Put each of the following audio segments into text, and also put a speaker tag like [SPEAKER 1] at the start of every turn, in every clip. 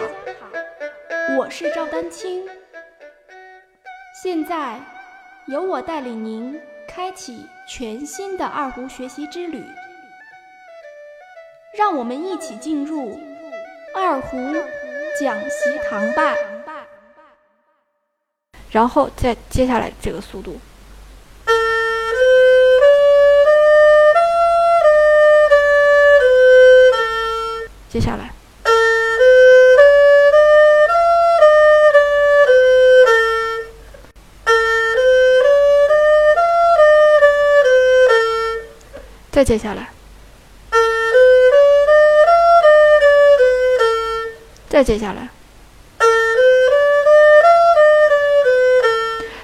[SPEAKER 1] 好，我是赵丹青。现在由我带领您开启全新的二胡学习之旅，让我们一起进入二胡讲习堂吧。
[SPEAKER 2] 然后再接下来这个速度。接下来，再接下来，再接下来。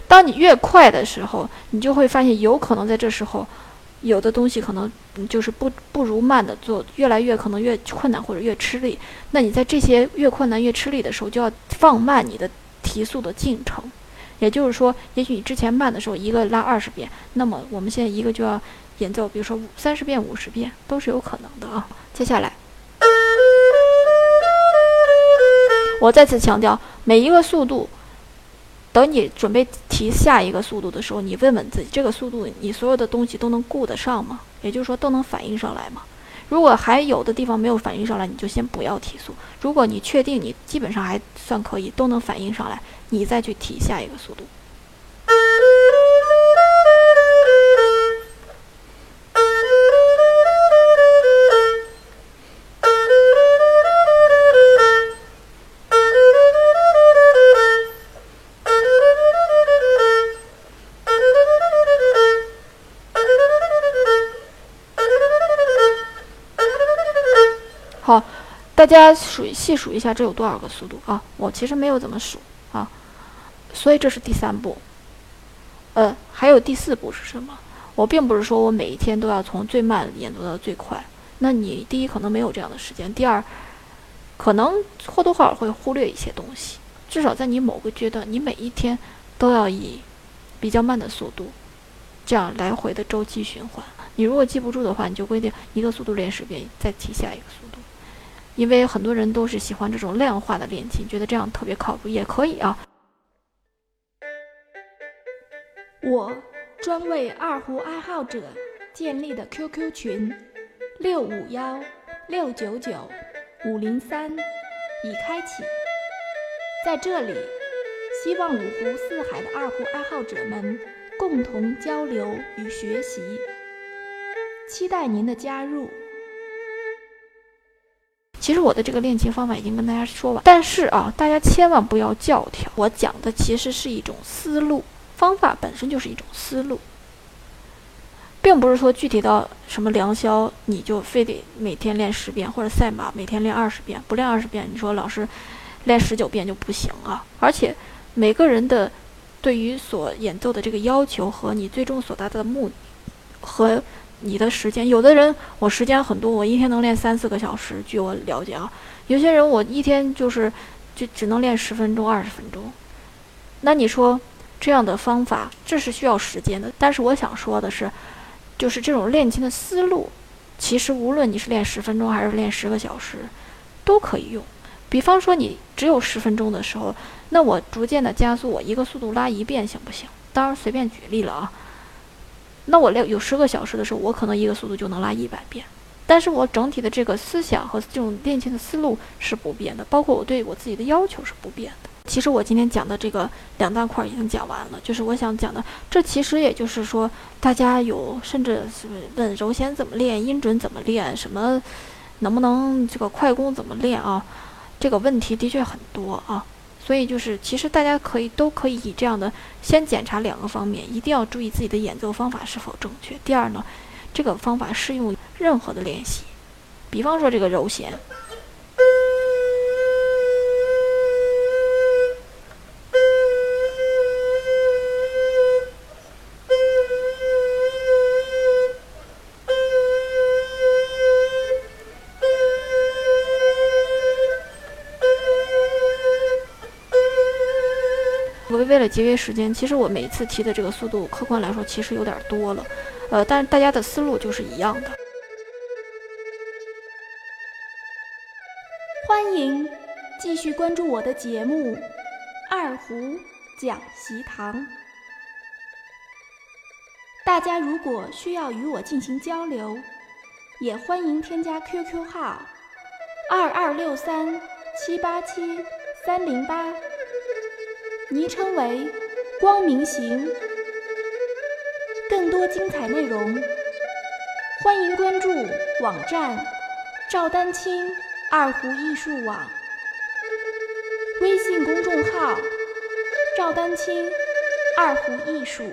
[SPEAKER 2] 当你越快的时候，你就会发现，有可能在这时候。有的东西可能就是不不如慢的做，越来越可能越困难或者越吃力。那你在这些越困难越吃力的时候，就要放慢你的提速的进程。也就是说，也许你之前慢的时候一个拉二十遍，那么我们现在一个就要演奏，比如说三十遍、五十遍都是有可能的啊。接下来，我再次强调，每一个速度。等你准备提下一个速度的时候，你问问自己，这个速度你所有的东西都能顾得上吗？也就是说，都能反应上来吗？如果还有的地方没有反应上来，你就先不要提速。如果你确定你基本上还算可以，都能反应上来，你再去提下一个速度。好，大家数细数一下，这有多少个速度啊？我其实没有怎么数啊，所以这是第三步。呃，还有第四步是什么？我并不是说我每一天都要从最慢演奏到最快。那你第一可能没有这样的时间，第二可能或多或少会忽略一些东西。至少在你某个阶段，你每一天都要以比较慢的速度，这样来回的周期循环。你如果记不住的话，你就规定一个速度练十遍，再提下一个速度。因为很多人都是喜欢这种量化的练琴，觉得这样特别靠谱，也可以啊。
[SPEAKER 1] 我专为二胡爱好者建立的 QQ 群六五幺六九九五零三已开启，在这里，希望五湖四海的二胡爱好者们共同交流与学习，期待您的加入。
[SPEAKER 2] 其实我的这个练琴方法已经跟大家说完，但是啊，大家千万不要教条。我讲的其实是一种思路，方法本身就是一种思路，并不是说具体到什么良宵，你就非得每天练十遍，或者赛马每天练二十遍，不练二十遍，你说老师练十九遍就不行啊。而且每个人的对于所演奏的这个要求和你最终所达到的目的和。你的时间，有的人我时间很多，我一天能练三四个小时。据我了解啊，有些人我一天就是就只能练十分钟、二十分钟。那你说这样的方法，这是需要时间的。但是我想说的是，就是这种练琴的思路，其实无论你是练十分钟还是练十个小时，都可以用。比方说你只有十分钟的时候，那我逐渐的加速，我一个速度拉一遍行不行？当然随便举例了啊。那我练有十个小时的时候，我可能一个速度就能拉一百遍，但是我整体的这个思想和这种练琴的思路是不变的，包括我对我自己的要求是不变的。其实我今天讲的这个两大块已经讲完了，就是我想讲的，这其实也就是说，大家有甚至是问柔弦怎么练，音准怎么练，什么能不能这个快攻怎么练啊？这个问题的确很多啊。所以就是，其实大家可以都可以以这样的先检查两个方面，一定要注意自己的演奏方法是否正确。第二呢，这个方法适用任何的练习，比方说这个揉弦。为了节约时间，其实我每次提的这个速度，客观来说其实有点多了，呃，但是大家的思路就是一样的。
[SPEAKER 1] 欢迎继续关注我的节目《二胡讲习堂》。大家如果需要与我进行交流，也欢迎添加 QQ 号二二六三七八七三零八，昵称为“光明行”。更多精彩内容，欢迎关注网站赵丹青二胡艺术网。微信公众号：赵丹青二胡艺术。